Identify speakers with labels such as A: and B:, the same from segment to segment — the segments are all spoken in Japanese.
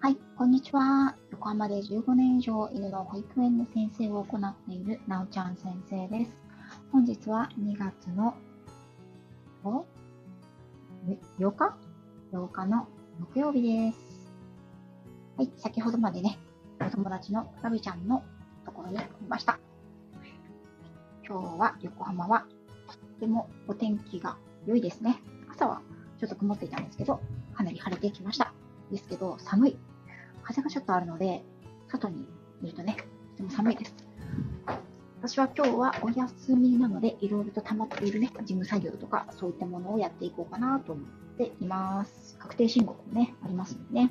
A: はい、こんにちは。横浜で15年以上犬の保育園の先生を行っているなおちゃん先生です。本日は2月のお8日 ?8 日の木曜日です。はい、先ほどまでね、お友達のラビちゃんのところにいました。今日は横浜はとってもお天気が良いですね。朝はちょっと曇っていたんですけど、かなり晴れてきました。ですけど、寒い。風がちょっとあるので、外にいるとね、とても寒いです。私は今日はお休みなので、いろいろと溜まっているね、事務作業とか、そういったものをやっていこうかなと思っています。確定申告もね、ありますのでね。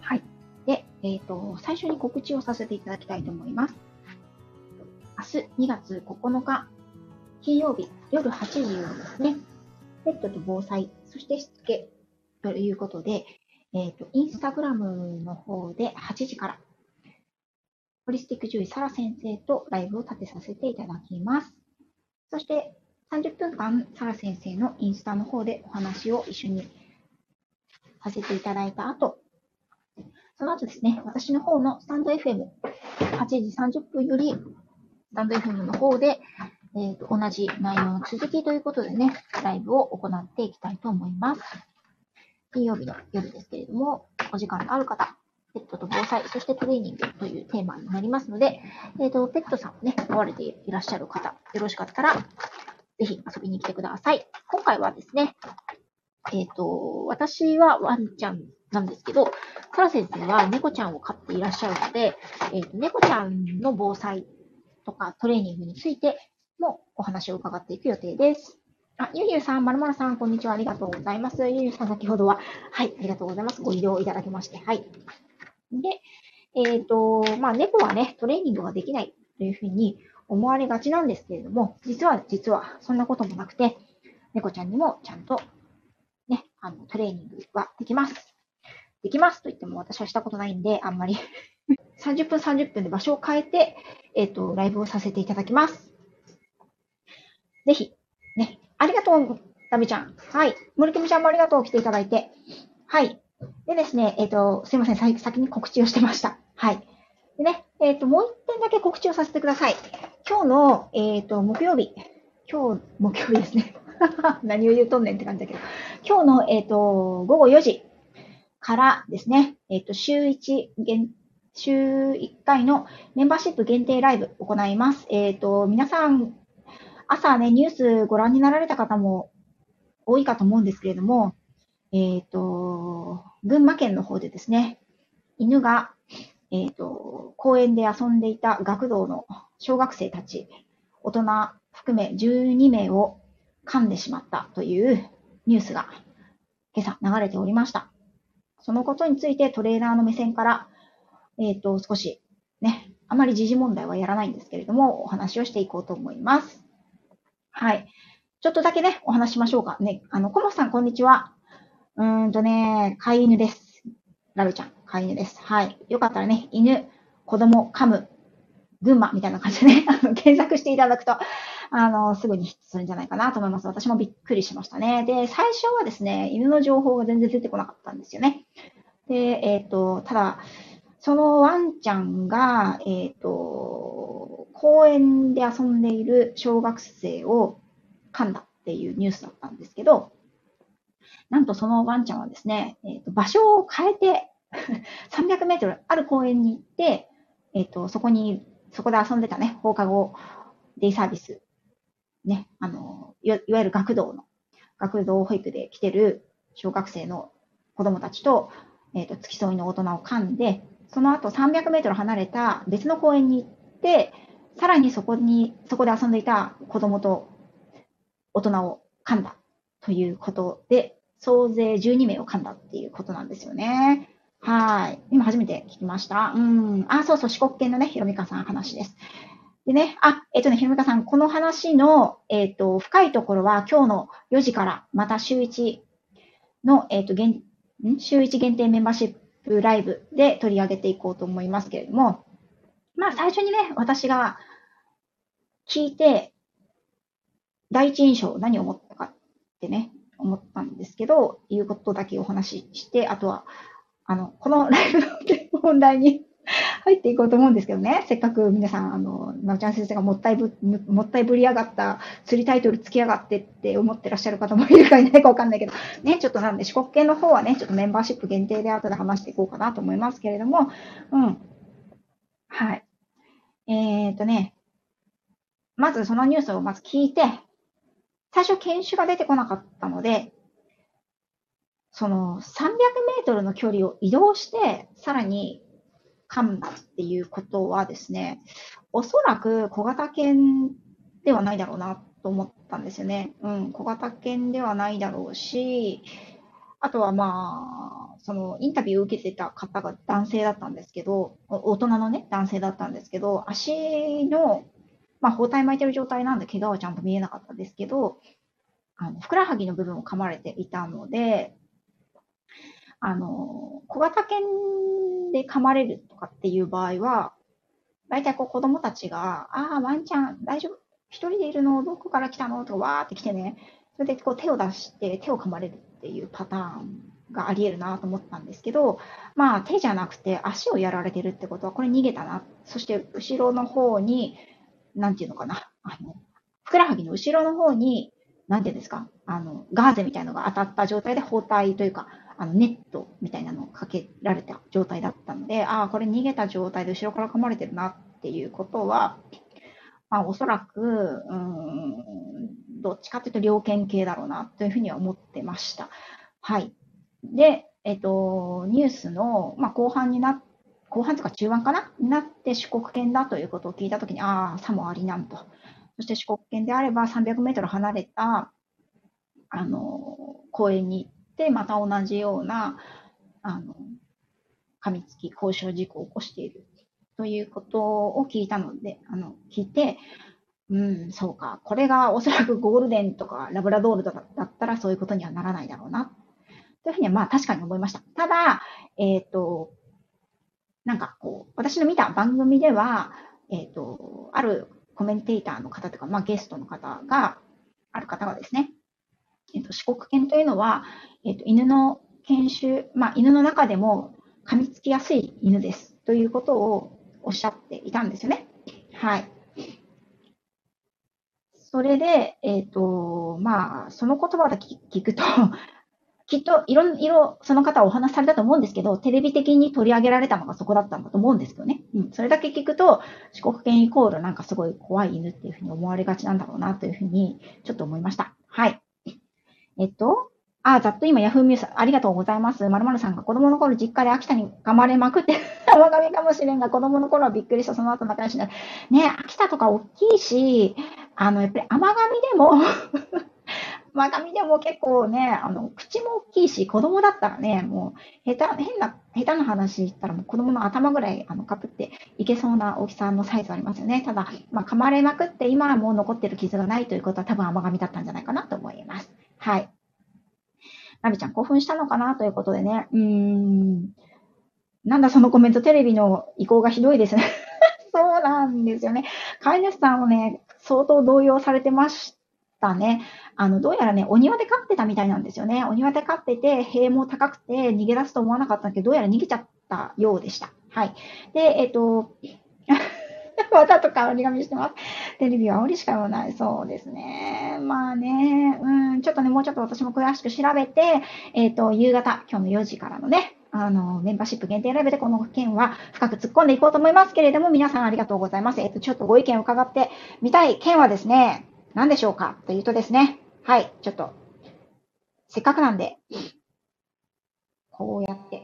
A: はい。で、えっ、と、最初に告知をさせていただきたいと思います。明日2月9日、金曜日夜8時よりですね、ペットと防災、そしてしつけということで、えっ、と、インスタグラムの方で8時から、ホリスティック獣医サラ先生とライブを立てさせていただきます。そして、30分間、サラ先生のインスタの方でお話を一緒にさせていただいた後、その後ですね、私の方のスタンド FM、8時30分より、スタンド FM の方で、えーと同じ内容の続きということでね、ライブを行っていきたいと思います。金曜日の夜ですけれども、お時間のある方、ペットと防災、そしてトレーニングというテーマになりますので、えーと、ペットさんをね、飼われていらっしゃる方、よろしかったら、ぜひ遊びに来てください。今回はですね、えっ、と、私はワンちゃんなんですけど、サラ先生は猫ちゃんを飼っていらっしゃるので、えっ、と、猫ちゃんの防災とかトレーニングについてもお話を伺っていく予定です。あ、ゆゆさん、まるまるさん、こんにちは。ありがとうございます。ゆゆさん、先ほどは、はい、ありがとうございます。ご移動いただきまして、はい。で、えっ、と、まあ、猫はね、トレーニングができないというふうに思われがちなんですけれども、実は、実は、そんなこともなくて、猫ちゃんにもちゃんと、ね、あの、トレーニングはできます。できますと言っても私はしたことないんで、あんまり30分30分で場所を変えて、えっ、と、ライブをさせていただきます。ぜひ、ね、ありがとう、ラビちゃん。はい。森君ちゃんもありがとう、来ていただいて。はい。でですね、えっ、と、すいません、先先に告知をしてました。はい。でね、えっ、と、もう一点だけ告知をさせてください。今日の、えっ、と、木曜日。今日、木曜日ですね。何を言うとんねんって感じだけど。今日の、えっ、と、午後4時からですね、えっ、と、週1限、週1回のメンバーシップ限定ライブ行います。えっ、と、皆さん、朝ね、ニュースご覧になられた方も多いかと思うんですけれども、えっ、と、群馬県の方でですね、犬が、えっ、と、公園で遊んでいた学童の小学生たち、大人含め12名を噛んでしまったというニュースが今朝流れておりました。そのことについてトレーナーの目線から、えっ、と、少しね、あまり時事問題はやらないんですけれども、お話をしていこうと思います。はい。ちょっとだけね、お話しましょうか。ね、あの、コモさん、こんにちは。うーんとね、飼い犬です。ラルちゃん、飼い犬です。はい。よかったらね、犬、子供、噛む、群馬みたいな感じでね、検索していただくと、あの、すぐにヒットするんじゃないかなと思います。私もびっくりしましたね。で、最初はですね、犬の情報が全然出てこなかったんですよね。で、えっ、と、ただ、そのワンちゃんが、えっ、と、公園で遊んでいる小学生を噛んだっていうニュースだったんですけど、なんとそのワンちゃんはですね、えっ、と、場所を変えて、300メートルある公園に行って、えっ、と、そこに、そこで遊んでたね、放課後デイサービス、ね、あの、いいわゆる学童の、学童保育で来てる小学生の子供たちと、えっ、と、付き添いの大人を噛んで、その後300メートル離れた別の公園に行って、さらにそこに、そこで遊んでいた子供と大人を噛んだということで、総勢12名を噛んだっていうことなんですよね。はい。今初めて聞きました。うん。あ、そうそう、四国犬のね、ひろみかさん話です。でね、あ、えっ、とね、ひろみかさん、この話の、えっ、と、深いところは今日の4時から、また週1の、えっ、と、限、ん？週1限定メンバーシップライブで取り上げていこうと思いますけれども、まあ最初にね、私が聞いて、第一印象何を思ったかってね、思ったんですけど、いうことだけお話しして、あとは、あの、このライブの本題に入っていこうと思うんですけどね。せっかく皆さん、あの、なおちゃん先生がもったいぶ、もったいぶりやがった釣りタイトルつきやがってって思ってらっしゃる方もいるかいないかわかんないけど、ね、ちょっとなんで四国系の方はね、ちょっとメンバーシップ限定で後で話していこうかなと思いますけれども、うん。はい。えっ、ー、とね、まずそのニュースをまず聞いて、最初研修が出てこなかったので、その300メートルの距離を移動して、さらに噛むっていうことはですね、おそらく小型犬ではないだろうなと思ったんですよね。うん、小型犬ではないだろうし、あとはまあ、そのインタビューを受けてた方が男性だったんですけど、大人のね、男性だったんですけど、足の、まあ、包帯巻いてる状態なんで、怪我はちゃんと見えなかったですけど、あのふくらはぎの部分を噛まれていたので、あの、小型犬で噛まれるとかっていう場合は、大体こう子供たちが、ああ、ワンちゃん大丈夫？一人でいるの？どこから来たの？とかわーって来てね、それでこう手を出して手を噛まれるっていうパターンがあり得るなと思ったんですけど、まあ手じゃなくて足をやられてるってことはこれ逃げたな。そして後ろの方に、なんていうのかな。あの、ふくらはぎの後ろの方に、なんていうんですか、あの、ガーゼみたいなのが当たった状態で包帯というか、あのネットみたいなのをかけられた状態だったので、ああ、これ逃げた状態で後ろから噛まれてるなっていうことは、まあ、おそらく、うん、どっちかというと猟犬系だろうなというふうには思ってました。はい。で、えっと、ニュースの、まあ、後半にな後半とか中盤かな？になって四国犬だということを聞いたときに、ああ、さもありなんと。そして四国犬であれば300メートル離れた、あの、公園にで、また同じような、あの、噛みつき、交渉事故を起こしているということを聞いたので、あの、聞いて、うん、そうか。これがおそらくゴールデンとかラブラドールとかだったらそういうことにはならないだろうな。というふうにはまあ確かに思いました。ただ、えっ、ー、と、なんかこう、私の見た番組では、えっ、ー、と、あるコメンテーターの方とか、まあゲストの方が、ある方がですね、えっ、と、四国犬というのは、えっ、と、犬の研修、まあ、犬の中でも噛みつきやすい犬ですということをおっしゃっていたんですよね。はい。それで、えっ、ー、と、まあ、その言葉だけ聞くと きっといろいろその方はお話されたと思うんですけど、テレビ的に取り上げられたのがそこだったんだと思うんですけどね。うん。それだけ聞くと、四国犬イコールなんかすごい怖い犬っていうふうに思われがちなんだろうなというふうにちょっと思いました。はい。えっと、あ、ざっと今、ヤフーミュース、ありがとうございます。まるまるさんが子供の頃実家で秋田に噛まれまくって、甘噛みかもしれんが、子供の頃はびっくりした、その後仲良しになる。ね、秋田とか大きいし、あの、やっぱり甘噛みでも甘噛みでも結構ね、あの、口も大きいし、子供だったらね、もう、下手、変な、下手な話言ったらもう子供の頭ぐらい、あの、かぶっていけそうな大きさのサイズありますよね。ただ、まあ、噛まれまくって今はもう残ってる傷がないということは多分甘噛みだったんじゃないかなと思います。はい。ラビちゃん興奮したのかなということでね。うーん。なんだそのコメント、テレビの意向がひどいですね。そうなんですよね。飼い主さんもね、相当動揺されてましたね。あの、どうやらね、お庭で飼ってたみたいなんですよね。お庭で飼ってて、塀も高くて逃げ出すと思わなかったんだけど、どうやら逃げちゃったようでした。はい。で、えっ、と、わざと変わり紙してます。テレビは煽りしか言わない。そうですね。まあね、うん、ちょっとね、もうちょっと私も詳しく調べて、えっ、ー、と、夕方、今日の4時からのね、あの、メンバーシップ限定ライブでこの件は深く突っ込んでいこうと思いますけれども、皆さんありがとうございます。えっ、ー、と、ちょっとご意見を伺ってみたい件はですね、何でしょうか？というとですね、はい、ちょっと、せっかくなんで、こうやって、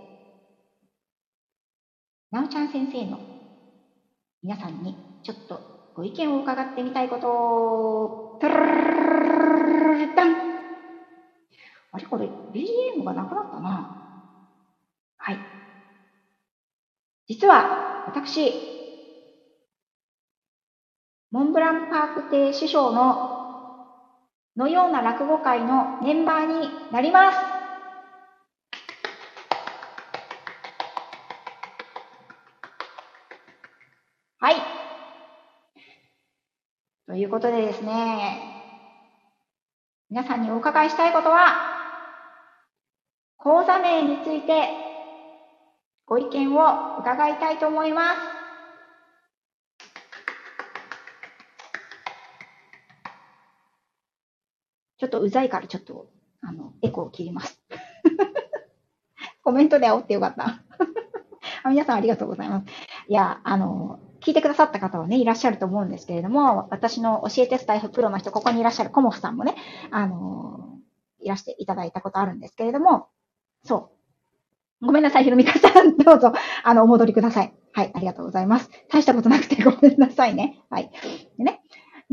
A: なおちゃん先生の皆さんにちょっとご意見を伺ってみたいこと、タルタンあれこれ BGM がなくなったな。はい。実は私、モンブランパーク亭師匠ののような落語会のメンバーになります。はい。ということでですね、皆さんにお伺いしたいことは、講座名についてご意見を伺いたいと思います。ちょっとうざいからちょっと、あの、エコを切ります。コメントで煽ってよかった 皆さんありがとうございます。いや、あの、聞いてくださった方はね、いらっしゃると思うんですけれども、私の教えてスタイフプロの人、ここにいらっしゃるコモフさんもね、あの、いらしていただいたことあるんですけれども、そう。ごめんなさい、ひろみかさん。どうぞ、あの、お戻りください。はい、ありがとうございます。大したことなくてごめんなさいね。はい。でね、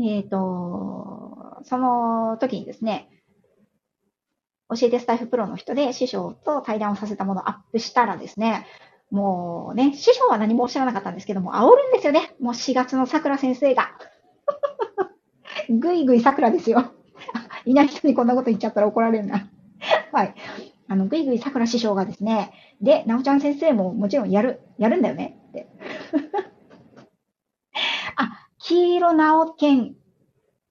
A: えっ、ー、と、その時にですね、教えてスタイフプロの人で師匠と対談をさせたものをアップしたらですね、もうね、師匠は何もおっしゃらなかったんですけども、煽るんですよね。もう4月の桜先生が。ぐいぐい桜ですよ。いない人にこんなこと言っちゃったら怒られるな。はい。あの、ぐいぐい桜師匠がですね、で、なおちゃん先生ももちろんやる、やるんだよねって。あ、黄色なおけん。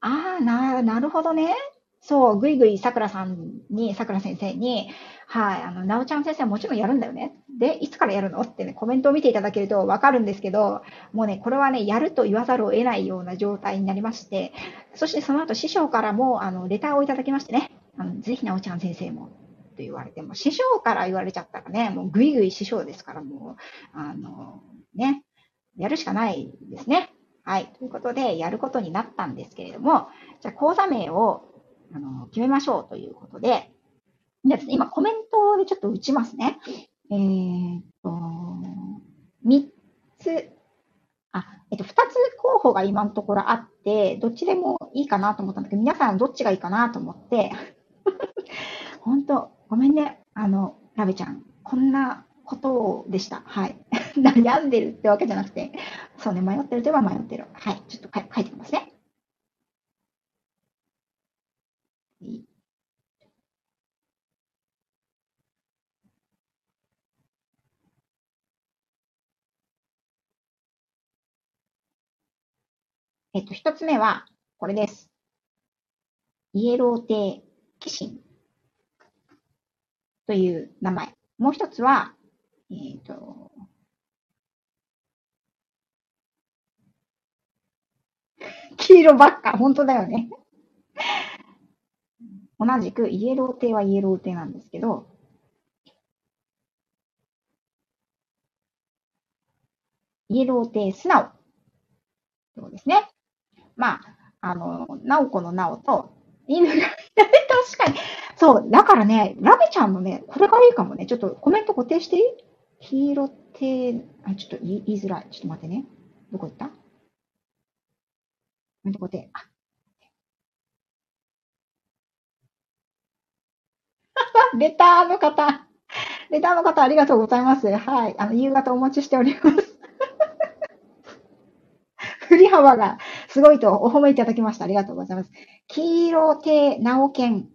A: ああ、な、なるほどね。そう、ぐいぐい桜さんに、桜先生に、はい、あの、なおちゃん先生はもちろんやるんだよね。で、いつからやるのってね、コメントを見ていただけるとわかるんですけど、もうね、これはね、やると言わざるを得ないような状態になりまして、そしてその後師匠からも、あの、レターをいただきましてね、あのぜひなおちゃん先生も、と言われても、師匠から言われちゃったらね、もうぐいぐい師匠ですから、もう、あの、ね、やるしかないですね。はい。ということで、やることになったんですけれども、じゃあ講座名をあの決めましょうということで、じゃあ今コメントでちょっと打ちますね。えー、っと、3つ、あ、えっと、2つ候補が今のところあって、どっちでもいいかなと思ったんだけど、皆さんどっちがいいかなと思って、本当ごめんね。あの、ラベちゃん。こんなことでした。はい。悩んでるってわけじゃなくて、そうね、迷ってるといえば迷ってる。はい。ちょっと書いてきますね。えっと、一つ目は、これです。イエロー帝キシンという名前。もう一つは、えっ、ー、と、黄色ばっか。本当だよね。同じくイエロー帝はイエロー帝なんですけど、イエロー帝素直。そうですね。まあ、あの、ナオコのナオと、犬が、確かに。そう、だからね、ラベちゃんのね、これがいいかもね。ちょっとコメント固定していい？黄色って、あ、ちょっと言い言いづらい。ちょっと待ってね。どこ行った？コメント固定。あ。レターの方。レターの方ありがとうございます。はい。あの、夕方お待ちしております。振り幅がすごいとお褒めいただきました。ありがとうございます。黄色亭直剣。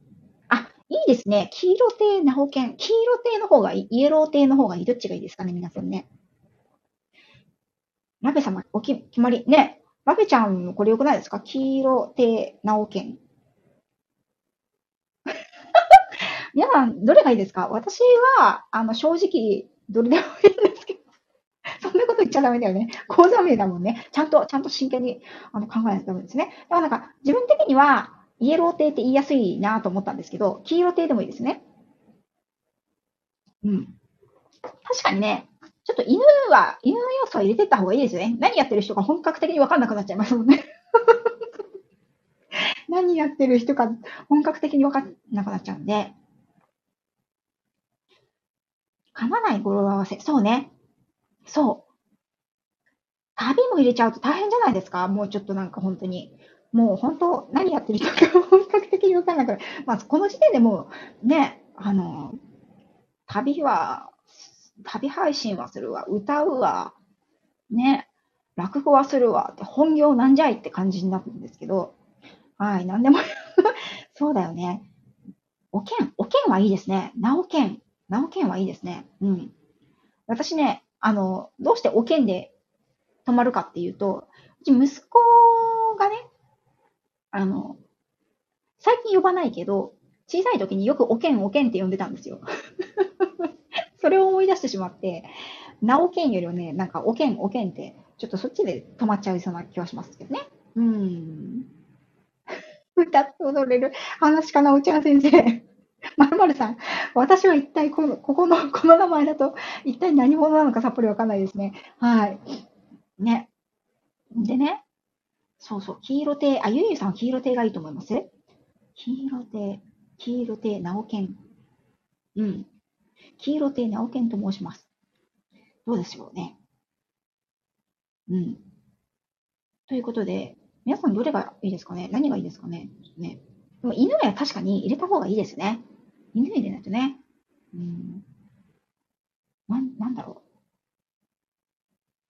A: いいですね。黄色亭直剣。黄色亭の方がいい。イエロー亭の方がいい。どっちがいいですかね、皆さんね。ラベ様、おき、決まり。ね。ラベちゃん、これ良くないですか？黄色亭直剣。皆さん、どれがいいですか？私は、あの、正直、どれでもいいんですけど。そんなこと言っちゃダメだよね。講座名だもんね。ちゃんと、ちゃんと真剣にあの考えないとダメですね。だからなんか、自分的には、イエロー亭って言いやすいなと思ったんですけど、黄色亭でもいいですね。うん。確かにね、ちょっと犬は、犬の要素は入れてった方がいいですよね。何やってる人か本格的にわかんなくなっちゃいますもんね。何やってる人か本格的にわかんなくなっちゃうんで。噛まない語呂合わせ。そうね。そう。旅も入れちゃうと大変じゃないですかもうちょっとなんか本当に。もう本当、何やってる人か本格的にわかんなくなる。まあ、この時点でもう、ね、あの、旅は、旅配信はするわ、歌うわ、ね、落語はするわって、本業なんじゃいって感じになるんですけど、はい、なんでも そうだよね。おけん、おけんはいいですね。なおけん。なおけんはいいですね。うん。私ね、あの、どうしておけんで泊まるかっていうと、うち息子、あの、最近呼ばないけど、小さい時によくおけんおけんって呼んでたんですよ。それを思い出してしまって、なおけんよりはね、なんかおけんおけんって、ちょっとそっちで止まっちゃいそうな気はしますけどね。うん。歌って踊れる話かな、おちゃん先生。まるまるさん、私は一体この、ここの、この名前だと、一体何者なのかさっぱりわかんないですね。はい。ね。でね、そうそう、黄色亭、あ、ゆゆさんは黄色亭がいいと思います？黄色亭、黄色亭直健。うん。黄色亭直健と申します。どうでしょうね。うん。ということで、皆さんどれがいいですかね？何がいいですかね？ね。でも犬は確かに入れた方がいいですね。犬入れないとね。うん。なん、なんだろう。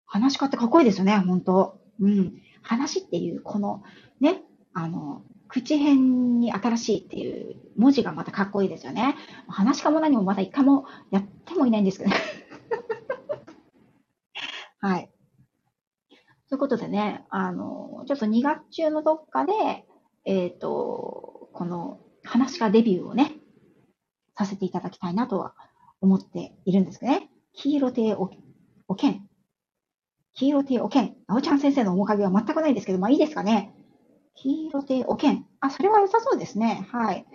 A: 話し家ってかっこいいですよね、本当うん。話っていう、この、ね、あの、口辺に新しいっていう文字がまたかっこいいですよね。話し家も何もまだ一回もやってもいないんですけどね。はい。ということでね、あの、ちょっと2月中のどっかで、えっ、ー、と、この話し家デビューをね、させていただきたいなとは思っているんですけどね。黄色亭おおけん。黄色亭おけん。なおちゃん先生の面影は全くないですけど、まあいいですかね。黄色亭おけん。あ、それは良さそうですね。はい。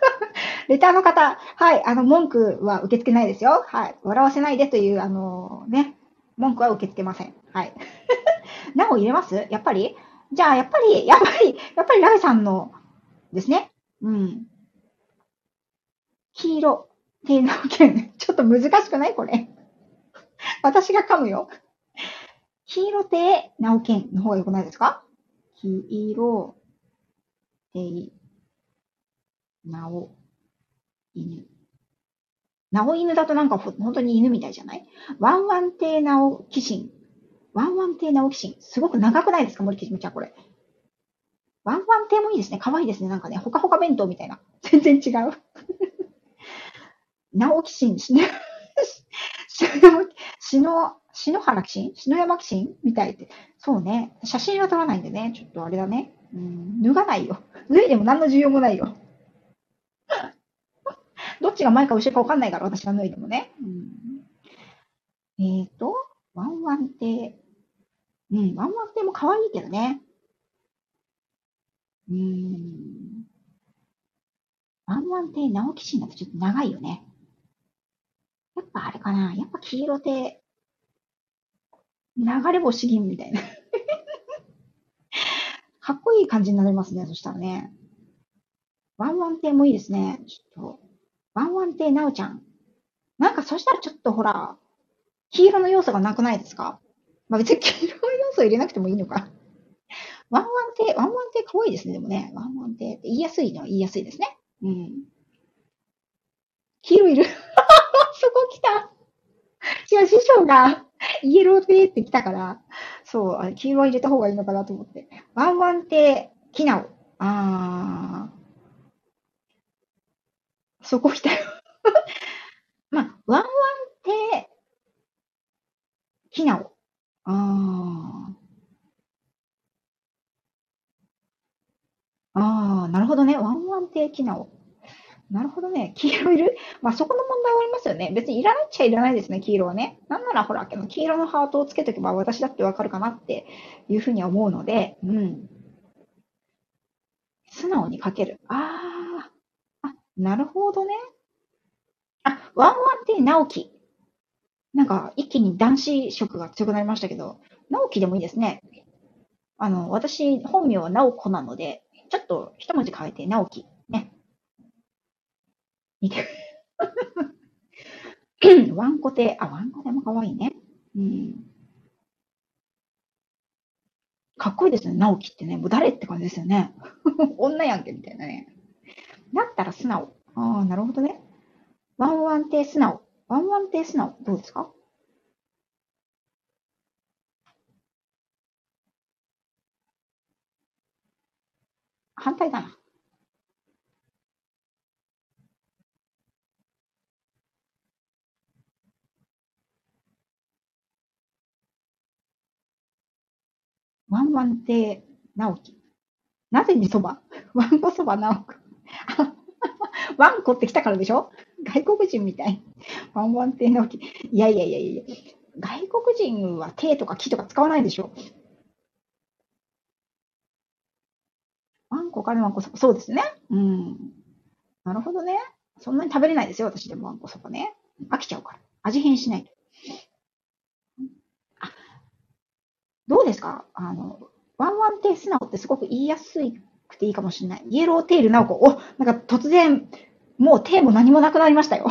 A: レターの方、はい、あの、文句は受け付けないですよ。はい。笑わせないでという、あのね、文句は受け付けません。はい。なお入れます？やっぱり？じゃあ、やっぱり、やっぱり、やっぱりライさんのですね。うん。黄色、低な剣。ちょっと難しくない？これ。私が噛むよ。黄色亭直剣の方が良くないですか？黄色亭直犬。直犬だとなんか本当に犬みたいじゃない？ワンワン亭直騎士。ワンワン亭直騎士。すごく長くないですか？森木ちゃんこれ。ワンワン亭もいいですね。可愛いですね。なんかね、ほかほか弁当みたいな。全然違う。直木神、死ね、死の、篠原騎士？篠山騎士？みたいって。そうね。写真は撮らないんでね。ちょっとあれだね。うん、脱がないよ。脱いでも何の需要もないよ。どっちが前か後ろか分かんないから、私が脱いでもね。うん、えっ、ー、と、ワンワン亭。うん、ワンワン亭も可愛いけどね。うん。ワンワン亭直木神だとちょっと長いよね。やっぱあれかな。やっぱ黄色で、流れ星銀みたいな かっこいい感じになりますね。そしたらね。ワンワン亭もいいですね。ちょっと。ワンワン亭なおちゃん。なんかそしたらちょっとほら、黄色の要素がなくないですか？まあ別に黄色の要素入れなくてもいいのか。ワンワン亭、ワンワン亭可愛いいですね。でもね、ワンワン亭って言いやすいのは言いやすいですね。うん。黄色いる そこ来た。違う、師匠が、イエローテーって来たから、そう、あれ黄色入れた方がいいのかなと思って。ワンワンテー、キナオ。あー。そこ来たよ。まあ、ワンワンテー、キナオ。あー。ああ、なるほどね。ワンワンテーキナオ。なるほどね。黄色いる？まあ、そこの問題はありますよね。別にいらないっちゃいらないですね、黄色はね。なんならほら、黄色のハートをつけとけば私だってわかるかなっていうふうに思うので、うん。素直に書ける。ああ。あ、なるほどね。あ、ワンワンって直樹。なんか、一気に男子色が強くなりましたけど、直樹でもいいですね。あの、私、本名は直子なので、ちょっと一文字変えて直樹。ね。見て。ワンコテ、あ、ワンコテも可愛いね。うん。かっこいいですね、直樹ってね。もう誰って感じですよね。女やんけ、みたいなね。だったら素直。ああ、なるほどね。ワンワンテ素直。ワンワンテ素直。どうですか？反対だな。ワンワン亭直樹。なぜにそば？わんこそばなおく。ワンコって来たからでしょ？外国人みたい。ワンワン亭直樹。いやいやいやいや外国人は手とか木とか使わないでしょ？ワンコからワンコそば。そうですね。うん。なるほどね。そんなに食べれないですよ、私でもワンコそばね。飽きちゃうから。味変しないと。あ、どうですか？あの、ワンワン亭素直ってすごく言いやすくていいかもしれない。イエローテール直子。お、なんか突然、もう手も何もなくなりましたよ。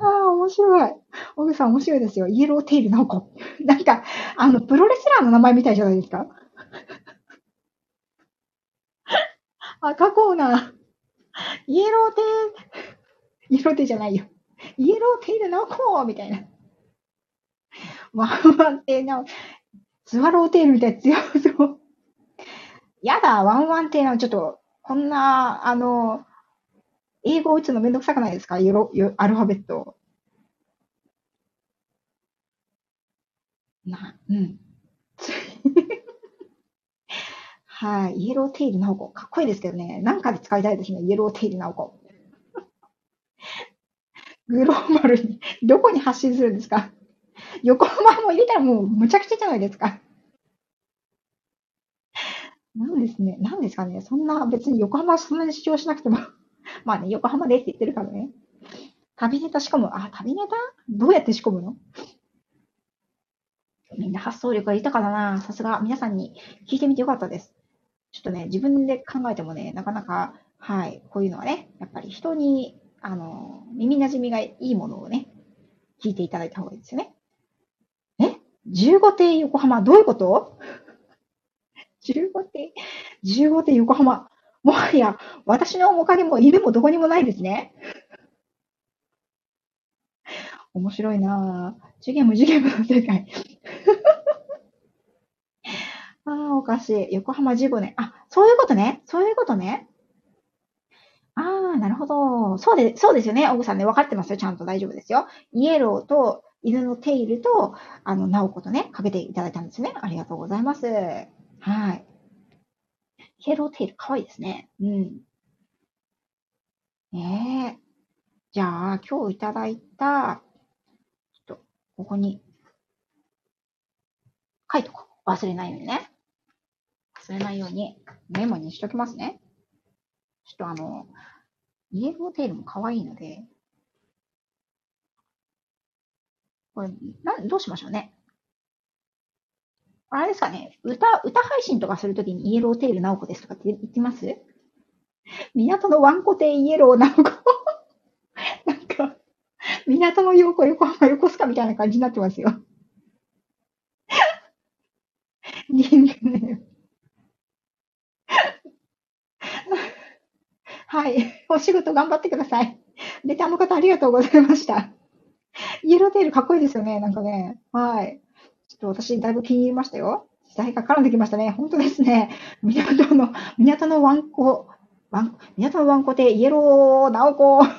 A: ああ、面白い。小口さん面白いですよ。イエローテール直子。なんか、あの、プロレスラーの名前みたいじゃないですか。赤コーナー。イエローテー、イエローテーじゃないよ。イエローテール直子みたいな。ワンワンテールスワローテールみたいな強そう。やだ、ワンワンテールちょっと、こんな、あの、英語を打つのめんどくさくないですか？よろ、よ、アルファベット。な、うん。はい。イエローテイルナオコ。かっこいいですけどね。なんかで使いたいですね。イエローテイルナオコ。グローバルに、どこに発信するんですか？横浜も入れたらもうむちゃくちゃじゃないですか。なんですね。なんですかね。そんな別に横浜そんなに主張しなくても まあね、横浜でって言ってるからね。旅ネタ仕込む。あ、旅ネタ？どうやって仕込むの？みんな発想力が豊かだな。さすが。皆さんに聞いてみてよかったです。ちょっとね、自分で考えてもね、なかなか、はい、こういうのはね、やっぱり人に、あの、耳馴染みがいいものをね、聞いていただいた方がいいですよね。え ?15 艇横浜、どういうこと ?15 艇、15艇横浜。もはや、私の面影も犬もどこにもないですね。面白いなぁ。次元無次元の世界。ああ、おかしい。横浜15年。あ、そういうことね。そういうことね。ああ、なるほど。そうで、そうですよね。オグさんね、分かってますよ。ちゃんと大丈夫ですよ。イエローと犬のテイルと、あの、ナオコとね、かけていただいたんですね。ありがとうございます。はい。イエローテイル、かわいいですね。うん。ええじゃあ、今日いただいた、ちょっと、ここに、書いとこう。忘れないようにね。忘れないようにメモにしときますね。ちょっとあの、イエローテールも可愛いので、これ、な、どうしましょうね。あれですかね、歌、歌配信とかするときにイエローテール直子ですとかって言ってます？港のワンコ亭イエロー直子 なんか、港の横横浜横須賀みたいな感じになってますよ。リングネはい。お仕事頑張ってください。レターの方ありがとうございました。イエローテールかっこいいですよね。なんかね。はい。ちょっと私だいぶ気に入りましたよ。時代が絡んできましたね。本当ですね。港の、港のワンコ、ワン、港のワンコ亭イエローナオコ。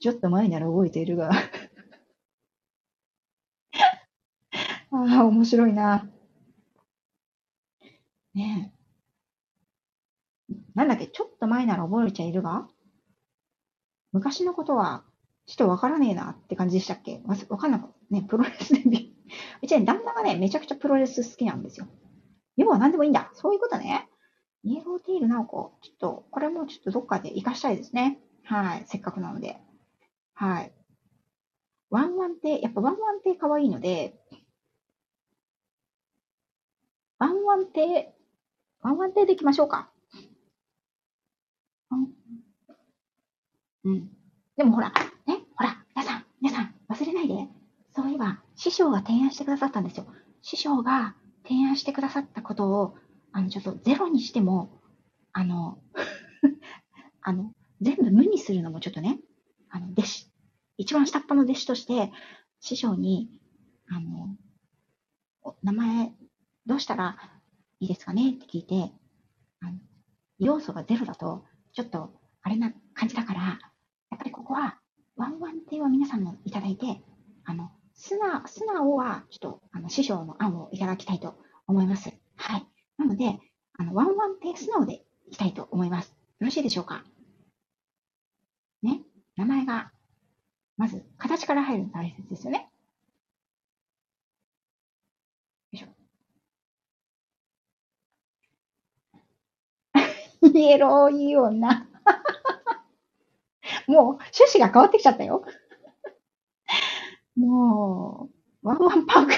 A: ちょっと前なら覚えているが。ああ、面白いな。ねえ。なんだっけ、ちょっと前なら覚えちゃいるが、昔のことは、ちょっとわからねえなって感じでしたっけ？わわかんなかった。ね、プロレスデビュー。うちね、旦那がね、めちゃくちゃプロレス好きなんですよ。要は何でもいいんだ。そういうことね。イエローティールなおこ、ちょっと、これもちょっとどっかで活かしたいですね。はい。せっかくなので。はい。ワンワンって、やっぱワンワンって可愛いので、ワンワンってワンワンテでいきましょうか。うん。でもほら、ね、ほら、皆さん、皆さん、忘れないで。そういえば、師匠が提案してくださったんですよ。師匠が提案してくださったことを、あの、ちょっとゼロにしても、あの、あの、全部無にするのもちょっとね、あの、弟子、一番下っ端の弟子として、師匠に、あの、名前、どうしたらいいですかね？って聞いて、あの要素がゼロだと、ちょっと、あれな感じだから、やっぱりここは、ワンワン亭は皆さんもいただいて、あの、素直、は、ちょっと、あの、師匠の案をいただきたいと思います。はい。なので、あの、ワンワン亭素直でいきたいと思います。よろしいでしょうか？ね？名前が、まず、形から入るの大切ですよね。よいしょ。イ エローいい女。もう、趣旨が変わってきちゃったよ。もう、ワンワンパーク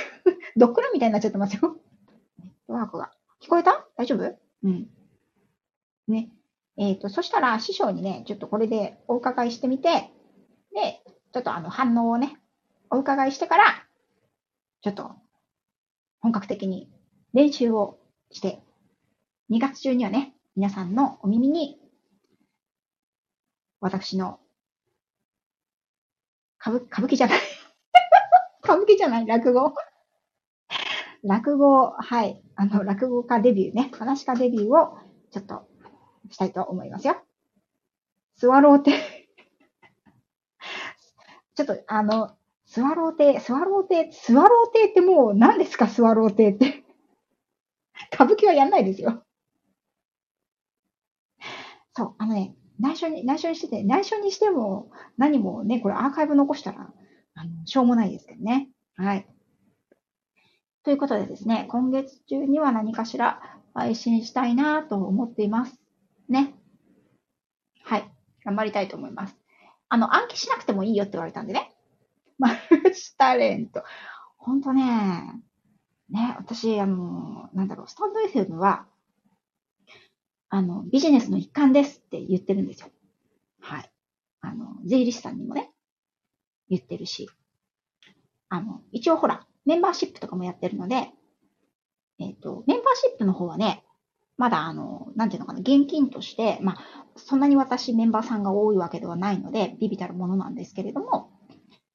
A: ドッグランみたいになっちゃってますよ。ワークが。聞こえた？大丈夫？うん。ね。えっ、ー、と、そしたら師匠にね、ちょっとこれでお伺いしてみて、で、ちょっとあの反応をね、お伺いしてから、ちょっと本格的に練習をして、2月中にはね、皆さんのお耳に、私の歌舞歌舞伎じゃない 歌舞伎じゃない落語落語、はい。あの、落語家デビューね。話家デビューをちょっとしたいと思いますよ。スワロー亭ちょっと、あの、スワロー亭、スワロー亭、スワロー亭ってもう何ですか、スワロー亭って歌舞伎はやんないですよ。そう、あのね、内緒に、内緒にしてて、内緒にしても何もね、これアーカイブ残したら、あの、しょうもないですけどね。はい。ということでですね、今月中には何かしら配信したいなと思っています。ね。はい。頑張りたいと思います。あの、暗記しなくてもいいよって言われたんでね。マルチタレント。ほんとね、ね、私、あの、なんだろう、スタンド FM は、あの、ビジネスの一環ですって言ってるんですよ。はい。あの、税理士さんにもね、言ってるし。あの、一応ほら、メンバーシップとかもやってるので、えっ、ー、と、メンバーシップの方はね、まだあの、なんていうのかな、現金として、まあ、そんなに私メンバーさんが多いわけではないので、ビビたるものなんですけれども、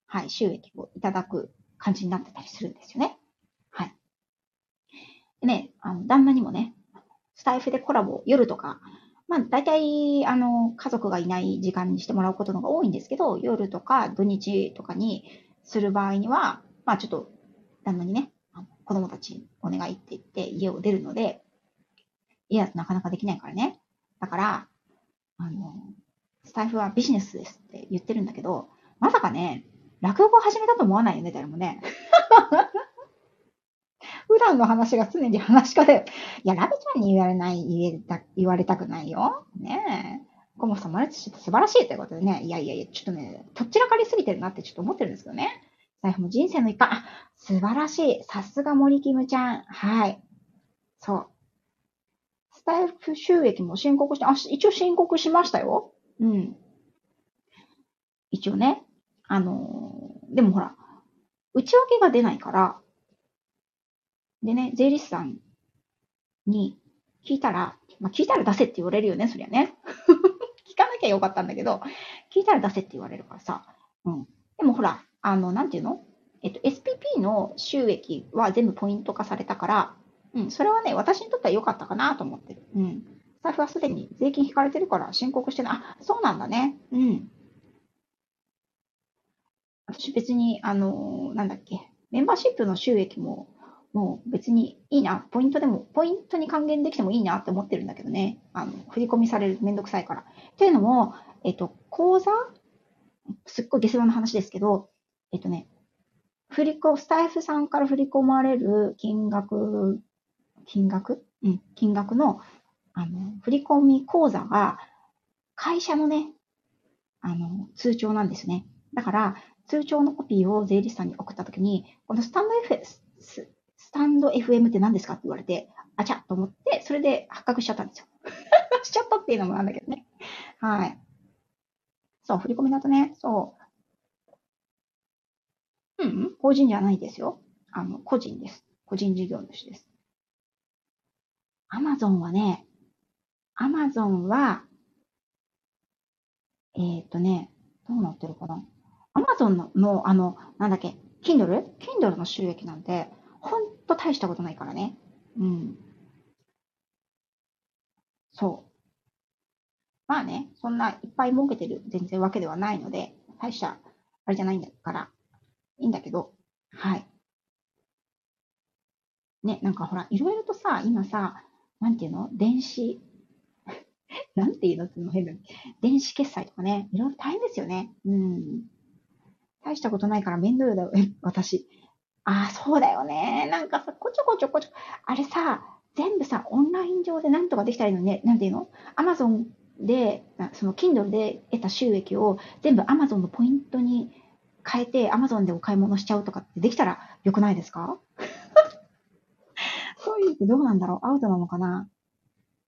A: はい、収益をいただく感じになってたりするんですよね。はい。でね、あの、旦那にもね、スタイフでコラボ、夜とか、まあ、大体、あの、家族がいない時間にしてもらうことのが多いんですけど、夜とか土日とかにする場合には、まあ、ちょっと、旦那にね、子供たちお願いって言って家を出るので、家だとなかなかできないからね。だから、あの、スタイフはビジネスですって言ってるんだけど、まさかね、落語を始めたと思わないよね、誰もね。普段の話が常に話し家で、いや、ラビちゃんに言われない、言えた言われたくないよ。ねえ。コモさん、マルチして素晴らしいということでね、いやいやいや、ちょっとね、とっちらかりすぎてるなってちょっと思ってるんですけどね。財布も人生の一環、素晴らしい。さすが森キムちゃん。はい。そう。スタイフ収益も申告して、あ、一応申告しましたよ。うん。一応ね。あのー、でもほら、内訳が出ないから、でね、税理士さんに聞いたら、まあ、聞いたら出せって言われるよね、そりゃね。聞かなきゃよかったんだけど、聞いたら出せって言われるからさ。うん。でもほら、あの、なんていうの？えっと、SPP の収益は全部ポイント化されたから、うん、それはね、私にとっては良かったかなと思ってる。うん。財布はすでに税金引かれてるから申告してない。あ、そうなんだね。うん。私別に、あのー、なんだっけ、メンバーシップの収益ももう別にいいな、ポイントでも、ポイントに還元できてもいいなって思ってるんだけどね。あの、振り込みされるめんどくさいから。っていうのも、えっと、口座？すっごい下世話の話ですけど、えっとね、振り込、スタイフさんから振り込まれる金額、金額？うん、金額の、あの、振り込み口座が、会社のね、あの、通帳なんですね。だから、通帳のコピーを税理士さんに送ったときに、このスタンド F、スタンド FM って何ですかって言われて、あちゃと思って、それで発覚しちゃったんですよ。しちゃったっていうのもなんだけどね。はい。そう、振り込みだとね、そう。うん、法人じゃないですよ。あの、個人です。個人事業主です。アマゾンはね、アマゾンは、えっ、ー、とね、どうなってるかな。アマゾンの、あの、なんだっけ、Kindle?Kindle の収益なんて、ほんと大したことないからね。うん。そう。まあね、そんないっぱい儲けてる全然わけではないので、大した、あれじゃないんだから、いいんだけど、はい。ね、なんかほら、いろいろとさ、今さ、なんていうの？電子、なんていうの？っての変だ、電子決済とかね、いろいろ大変ですよね。うん。大したことないから面倒だよ、私。ああ、そうだよね。なんかさ、こちょこちょこちょ、あれさ、全部さ、オンライン上でなんとかできたらいいのね。なんていうの？アマゾンで、その Kindle で得た収益を全部 Amazon のポイントに変えて Amazon でお買い物しちゃうとかってできたらよくないですか？そういうのどうなんだろう？アウトなのかな？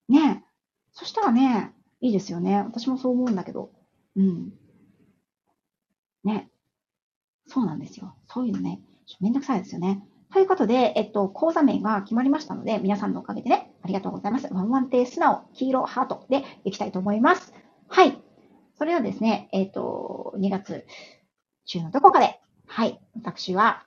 A: ねえ。そしたらね、いいですよね。私もそう思うんだけど。うん。ね。そうなんですよ。そういうのね、めんどくさいですよね。ということで、えっと、講座名が決まりましたので、皆さんのおかげでね、ありがとうございます。ワンワンテー素直、黄色ハートでいきたいと思います。はい。それではですね、えっと、2月中のどこかで、はい、私は、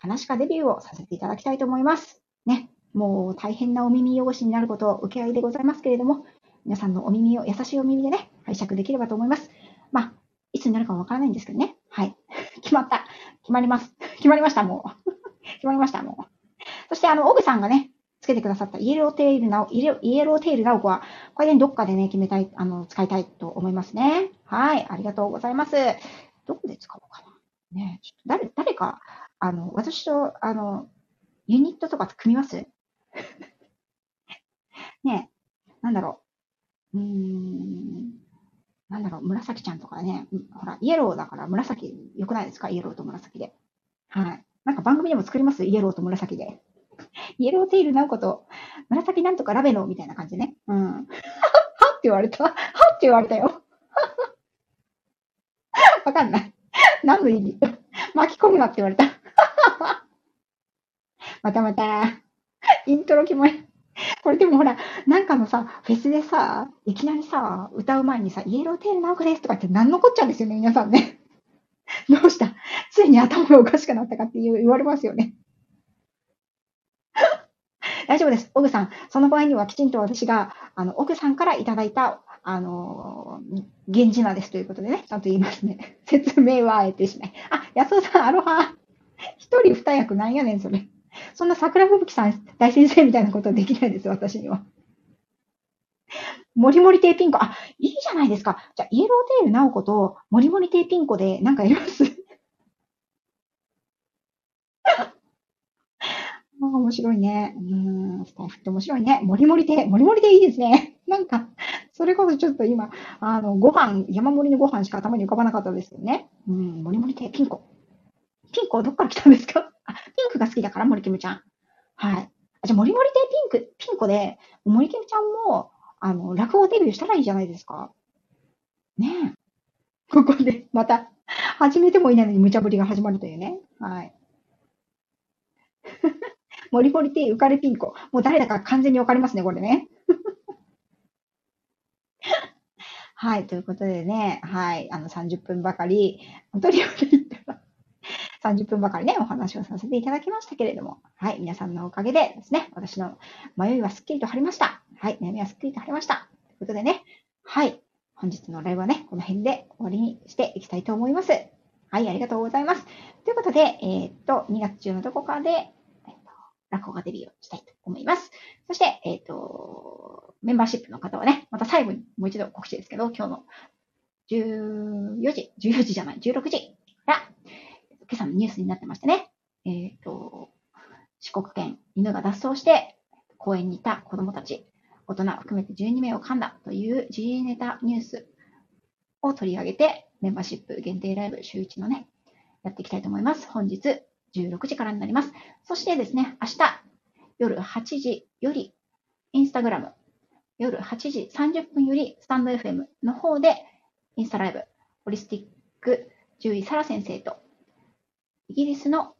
A: 話し家デビューをさせていただきたいと思います。ね、もう大変なお耳汚しになることを受け合いでございますけれども、皆さんのお耳を優しいお耳でね、拝借できればと思います。まあ、いつになるかわからないんですけどね。はい。決まった。決まります。決まりました、もう。決まりました、もう。そして、あの、オグさんがね、つけてくださったイエローテールなお、イエローテール直子は、これでどっかでね、決めたい、あの、使いたいと思いますね。はい。ありがとうございます。どこで使おうかな。ね、ちょっと誰、誰か、あの、私と、あの、ユニットとか組みます？ねなんだろう。うーん。なんだろう、紫ちゃんとかね、ほら、イエローだから紫良くないですか？イエローと紫で。はい。なんか番組でも作ります？イエローと紫で。イエローテイルなおこと、紫なんとかラベロみたいな感じね。うん。はっって言われた。はって言われたよ。わかんない。何の意味？巻き込むなって言われた。またまた。イントロ決まり。これでもほら、なんかのさ、フェスでさ、いきなりさ、歌う前にさ、イエローテールナオコですとかって何のこっちゃうんですよね、皆さんね。どうしたついに頭がおかしくなったかって言われますよね。大丈夫です。オグさん。その場合にはきちんと私が、あの、オグさんからいただいた、あのー、源氏名ですということでね、ちゃんと言いますね。説明はあえてしない。あ、安尾さん、アロハ。一人二役なんやねん、それ。そんな桜吹雪さん大先生みたいなことはできないです、私には。もりもりテーピンコ。あ、いいじゃないですか。じゃあ、イエローテール直子と、もりもりテーピンコでなんかやります？あ面白いね。うん、スタッフって面白いね。もりもりで、もりもりでいいですね。なんか、それこそちょっと今、あの、ご飯、山盛りのご飯しか頭に浮かばなかったですよね。うん、もりもりで、ピンコ。ピンコどっから来たんですか？あ、ピンクが好きだから、森キムちゃん。はい。じゃあ、もりもりでピンク、ピンコで、森キムちゃんも、あの、落語デビューしたらいいじゃないですか。ねえ。ここで、また、始めてもいないのに無茶ぶりが始まるというね。はい。モリモリティ、浮かれピンコ。もう誰だか完全にわかりますね、これね。はい、ということでね、はい、あの30分ばかり、本当に言ったら、30分ばかりね、お話をさせていただきましたけれども、はい、皆さんのおかげでですね、私の迷いはすっきりと晴れました。はい、悩みはすっきりと晴れました。ということでね、はい、本日のライブはね、この辺で終わりにしていきたいと思います。はい、ありがとうございます。ということで、えー、っと、2月中のどこかで、落語がデビューをしたいと思います。そして、えっ、と、メンバーシップの方はね、また最後にもう一度告知ですけど、今日の14時、14時じゃない、16時から、今朝のニュースになってましてね、えっ、ー、と、四国県犬が脱走して公園にいた子供たち、大人含めて12名を噛んだという G ネタニュースを取り上げて、メンバーシップ限定ライブ週1のね、やっていきたいと思います。本日16時からになります。そしてですね、明日夜8時より、インスタグラム、夜8時30分より、スタンド FM の方で、インスタライブ、ホリスティック獣医サラ先生と、イギリスの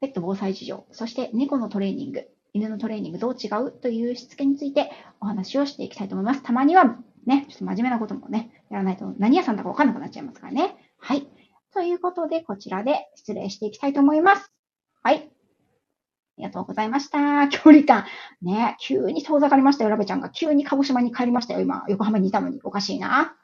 A: ペット防災事情、そして猫のトレーニング、犬のトレーニングどう違うというしつけについてお話をしていきたいと思います。たまにはね、ちょっと真面目なこともね、やらないと何屋さんだかわかんなくなっちゃいますからね。はい。ということで、こちらで失礼していきたいと思います。はい。ありがとうございました。距離感。ね、急に遠ざかりましたよ、ラベちゃんが。急に鹿児島に帰りましたよ、今。横浜にいたのに。おかしいな。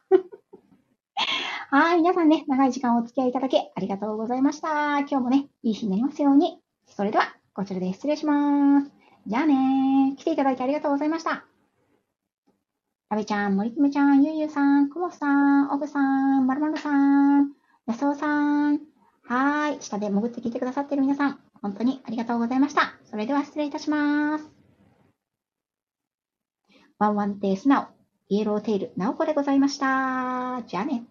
A: はい、皆さんね、長い時間お付き合いいただきありがとうございました。今日もね、いい日になりますように。それでは、こちらで失礼します。じゃあね来ていただいてありがとうございました。ラベちゃん、森久美ちゃん、ゆうゆうさん、くもさん、おぐさん、まるまるさん、やそおさん。はい。下で潜って聞いてくださっている皆さん、本当にありがとうございました。それでは失礼いたします。ワンワンテースナオ、イエローテール、ナオコでございました。じゃあね。